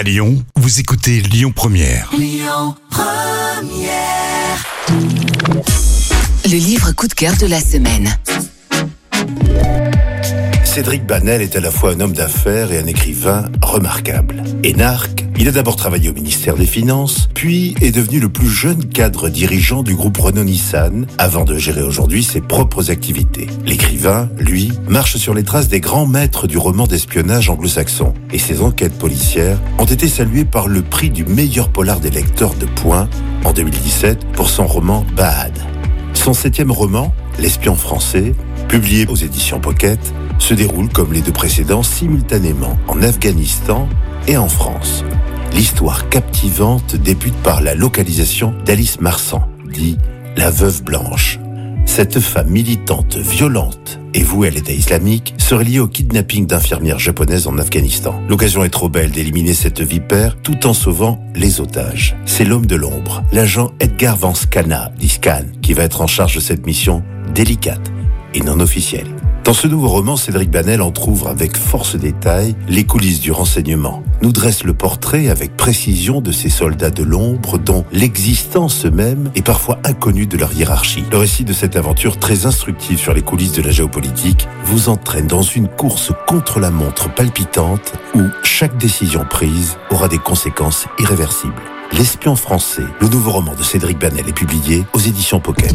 À Lyon, vous écoutez Lyon Première. Le livre coup de cœur de la semaine. Cédric Banel est à la fois un homme d'affaires et un écrivain remarquable. Énarque, il a d'abord travaillé au ministère des Finances, puis est devenu le plus jeune cadre dirigeant du groupe Renault-Nissan, avant de gérer aujourd'hui ses propres activités. L'écrivain, lui, marche sur les traces des grands maîtres du roman d'espionnage anglo-saxon, et ses enquêtes policières ont été saluées par le prix du meilleur polar des lecteurs de points en 2017 pour son roman Bad. Son septième roman, L'espion français, publié aux éditions Pocket, se déroule comme les deux précédents simultanément en Afghanistan et en France. L'histoire captivante débute par la localisation d'Alice Marsan, dit la veuve blanche. Cette femme militante, violente et vouée à l'État islamique serait liée au kidnapping d'infirmières japonaises en Afghanistan. L'occasion est trop belle d'éliminer cette vipère tout en sauvant les otages. C'est l'homme de l'ombre, l'agent Edgar Van Scana, dit Scan, qui va être en charge de cette mission délicate et non officielle. Dans ce nouveau roman, Cédric Banel entr'ouvre avec force détail les coulisses du renseignement, nous dresse le portrait avec précision de ces soldats de l'ombre dont l'existence même est parfois inconnue de leur hiérarchie. Le récit de cette aventure très instructive sur les coulisses de la géopolitique vous entraîne dans une course contre la montre palpitante où chaque décision prise aura des conséquences irréversibles. L'espion français, le nouveau roman de Cédric Banel est publié aux éditions Pocket.